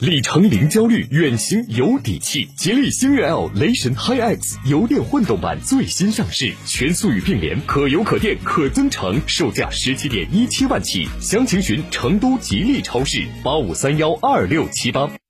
里程零焦虑，远行有底气。吉利星越 L 雷神 HiX 油电混动版最新上市，全速域并联，可油可电可增程，售价十七点一七万起。详情询成都吉利超市八五三幺二六七八。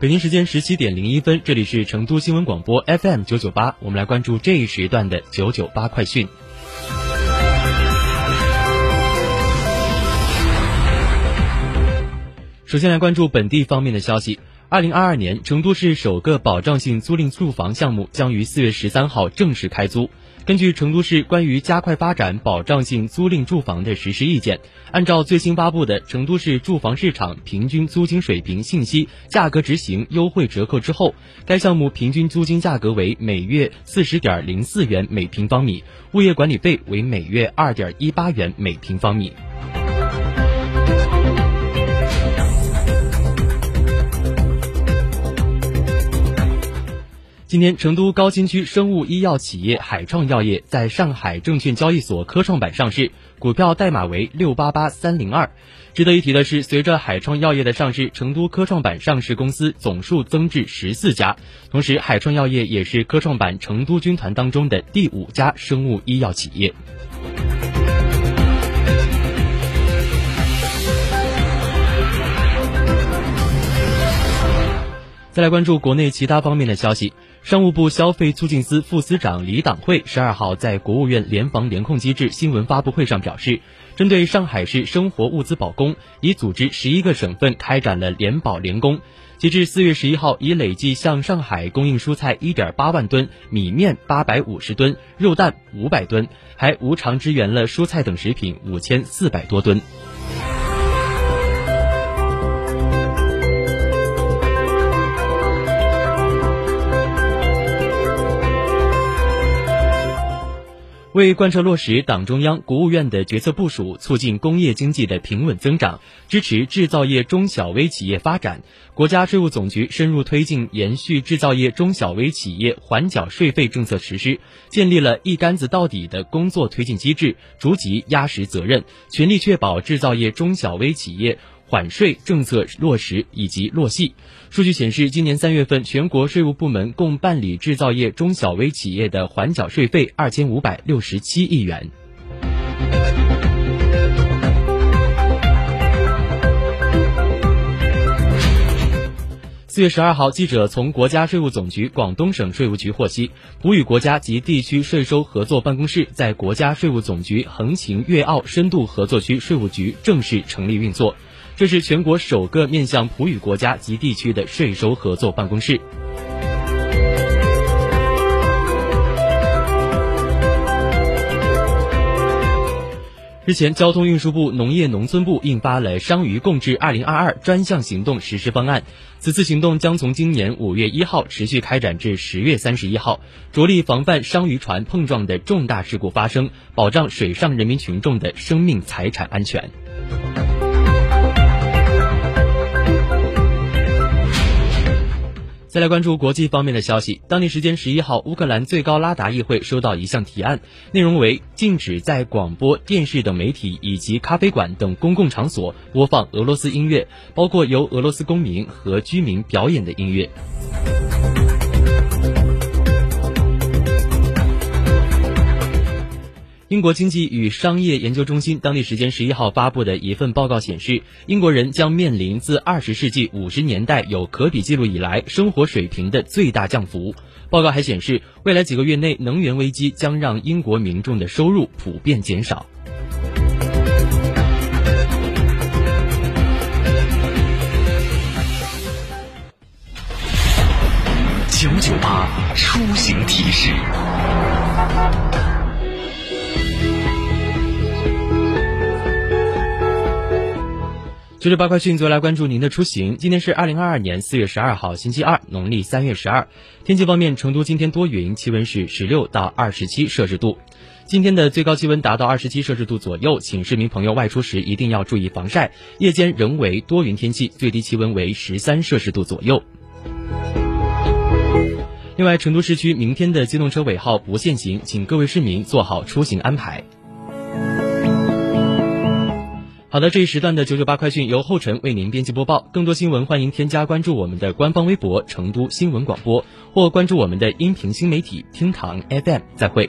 北京时间十七点零一分，这里是成都新闻广播 FM 九九八，我们来关注这一时段的九九八快讯。首先来关注本地方面的消息。二零二二年，成都市首个保障性租赁住房项目将于四月十三号正式开租。根据成都市关于加快发展保障性租赁住房的实施意见，按照最新发布的成都市住房市场平均租金水平信息，价格执行优惠折扣之后，该项目平均租金价格为每月四十点零四元每平方米，物业管理费为每月二点一八元每平方米。今天，成都高新区生物医药企业海创药业在上海证券交易所科创板上市，股票代码为六八八三零二。值得一提的是，随着海创药业的上市，成都科创板上市公司总数增至十四家，同时海创药业也是科创板成都军团当中的第五家生物医药企业。再来关注国内其他方面的消息。商务部消费促进司副司长李党会十二号在国务院联防联控机制新闻发布会上表示，针对上海市生活物资保供，已组织十一个省份开展了联保联供。截至四月十一号，已累计向上海供应蔬菜一点八万吨、米面八百五十吨、肉蛋五百吨，还无偿支援了蔬菜等食品五千四百多吨。为贯彻落实党中央、国务院的决策部署，促进工业经济的平稳增长，支持制造业中小微企业发展，国家税务总局深入推进延续制造业中小微企业缓缴税费政策实施，建立了一竿子到底的工作推进机制，逐级压实责任，全力确保制造业中小微企业。缓税政策落实以及落细。数据显示，今年三月份，全国税务部门共办理制造业中小微企业的缓缴税费二千五百六十七亿元。四月十二号，记者从国家税务总局广东省税务局获悉，普语国家及地区税收合作办公室在国家税务总局横琴粤澳深度合作区税务局正式成立运作。这是全国首个面向普语国家及地区的税收合作办公室。日前，交通运输部、农业农村部印发了“商渔共治二零二二”专项行动实施方案。此次行动将从今年五月一号持续开展至十月三十一号，着力防范商渔船碰撞的重大事故发生，保障水上人民群众的生命财产安全。再来关注国际方面的消息。当地时间十一号，乌克兰最高拉达议会收到一项提案，内容为禁止在广播电视等媒体以及咖啡馆等公共场所播放俄罗斯音乐，包括由俄罗斯公民和居民表演的音乐。英国经济与商业研究中心当地时间十一号发布的一份报告显示，英国人将面临自二十世纪五十年代有可比记录以来生活水平的最大降幅。报告还显示，未来几个月内，能源危机将让英国民众的收入普遍减少。九九八出行提示。九九八快讯，最来关注您的出行。今天是二零二二年四月十二号，星期二，农历三月十二。天气方面，成都今天多云，气温是十六到二十七摄氏度。今天的最高气温达到二十七摄氏度左右，请市民朋友外出时一定要注意防晒。夜间仍为多云天气，最低气温为十三摄氏度左右。另外，成都市区明天的机动车尾号不限行，请各位市民做好出行安排。好的，这一时段的九九八快讯由后晨为您编辑播报。更多新闻，欢迎添加关注我们的官方微博“成都新闻广播”，或关注我们的音频新媒体“厅堂 FM”。再会。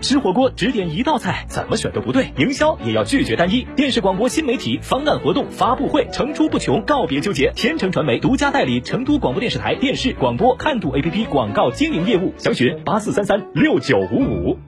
吃火锅只点一道菜，怎么选都不对。营销也要拒绝单一。电视广播新媒体方案活动发布会层出不穷，告别纠结。天成传媒独家代理成都广播电视台电视广播看度 APP 广告经营业务，详询八四三三六九五五。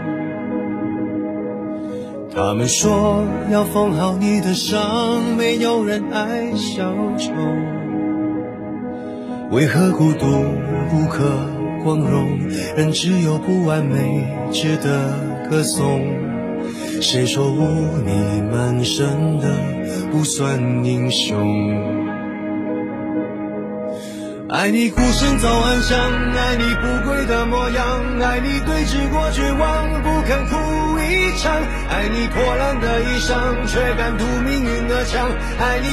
他们说要缝好你的伤，没有人爱小丑。为何孤独不可光荣？人只有不完美值得歌颂。谁说污泥满身的不算英雄？爱你孤身走暗巷，爱你不跪的模样，爱你对峙过绝望，不肯哭一场，爱你破烂的衣裳，却敢堵命运的枪，爱你。